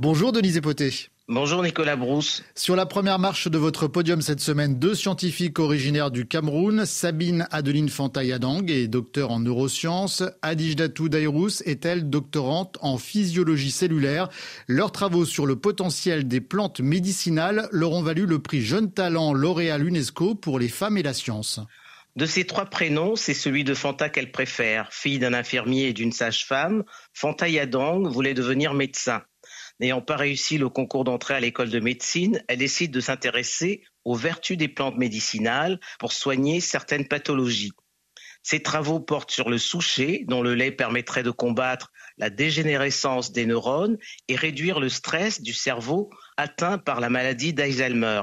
Bonjour Denise Epoté. Bonjour Nicolas Brousse. Sur la première marche de votre podium cette semaine, deux scientifiques originaires du Cameroun, Sabine Adeline Fantayadang est docteur en neurosciences, Adijdatou Dairous est-elle doctorante en physiologie cellulaire? Leurs travaux sur le potentiel des plantes médicinales leur ont valu le prix Jeune Talent lauréat l'UNESCO pour les femmes et la science. De ces trois prénoms, c'est celui de Fanta qu'elle préfère. Fille d'un infirmier et d'une sage-femme, Fanta Yadang voulait devenir médecin. N'ayant pas réussi le concours d'entrée à l'école de médecine, elle décide de s'intéresser aux vertus des plantes médicinales pour soigner certaines pathologies. Ses travaux portent sur le souchet, dont le lait permettrait de combattre la dégénérescence des neurones et réduire le stress du cerveau atteint par la maladie d'Alzheimer.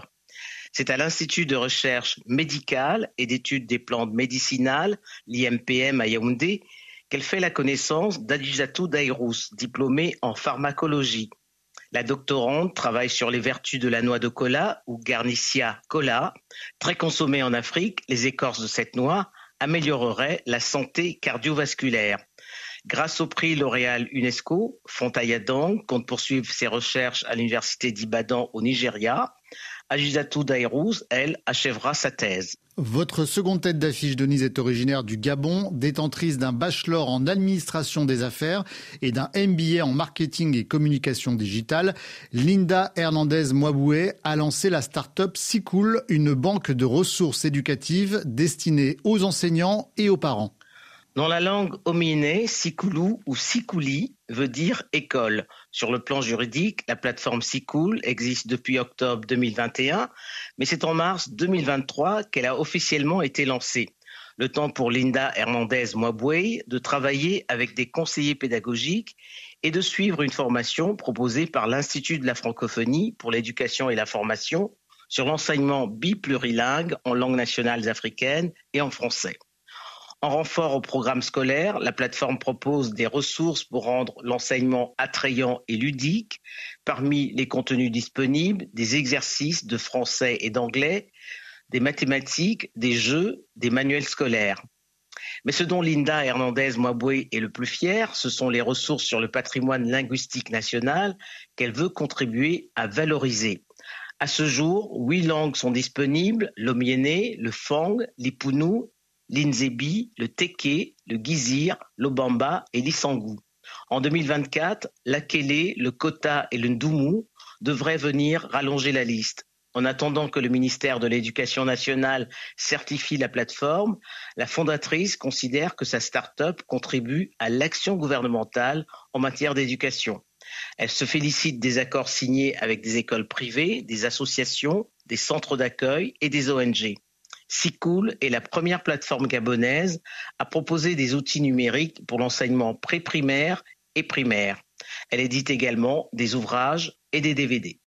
C'est à l'Institut de recherche médicale et d'études des plantes médicinales, l'IMPM à Yaoundé, qu'elle fait la connaissance d'Adijatou Dairous, diplômée en pharmacologie. La doctorante travaille sur les vertus de la noix de cola ou Garnicia cola. Très consommée en Afrique, les écorces de cette noix amélioreraient la santé cardiovasculaire. Grâce au prix L'Oréal UNESCO, Fontayadang compte poursuivre ses recherches à l'université d'Ibadan au Nigeria. Ajizatou Dairous, elle, achèvera sa thèse. Votre seconde tête d'affiche, Denise, est originaire du Gabon, détentrice d'un bachelor en administration des affaires et d'un MBA en marketing et communication digitale. Linda Hernandez Mwaboué a lancé la start-up Sicool, une banque de ressources éducatives destinée aux enseignants et aux parents. Dans la langue hominée, Sikoulou ou Sikouli veut dire école. Sur le plan juridique, la plateforme Sikoul existe depuis octobre 2021, mais c'est en mars 2023 qu'elle a officiellement été lancée. Le temps pour Linda Hernandez Mwaboué de travailler avec des conseillers pédagogiques et de suivre une formation proposée par l'Institut de la francophonie pour l'éducation et la formation sur l'enseignement biplurilingue en langues nationales africaines et en français. En renfort au programme scolaire, la plateforme propose des ressources pour rendre l'enseignement attrayant et ludique. Parmi les contenus disponibles, des exercices de français et d'anglais, des mathématiques, des jeux, des manuels scolaires. Mais ce dont Linda Hernandez Mwaboué est le plus fier, ce sont les ressources sur le patrimoine linguistique national qu'elle veut contribuer à valoriser. À ce jour, huit langues sont disponibles, l'omiéné, le fang, l'ipounou l'Inzebi, le Teke, le Gizir, l'Obamba et l'Isangou. En 2024, l'Akele, le Kota et le Ndoumou devraient venir rallonger la liste. En attendant que le ministère de l'Éducation nationale certifie la plateforme, la fondatrice considère que sa start-up contribue à l'action gouvernementale en matière d'éducation. Elle se félicite des accords signés avec des écoles privées, des associations, des centres d'accueil et des ONG. Sicool est la première plateforme gabonaise à proposer des outils numériques pour l'enseignement pré-primaire et primaire. Elle édite également des ouvrages et des DVD.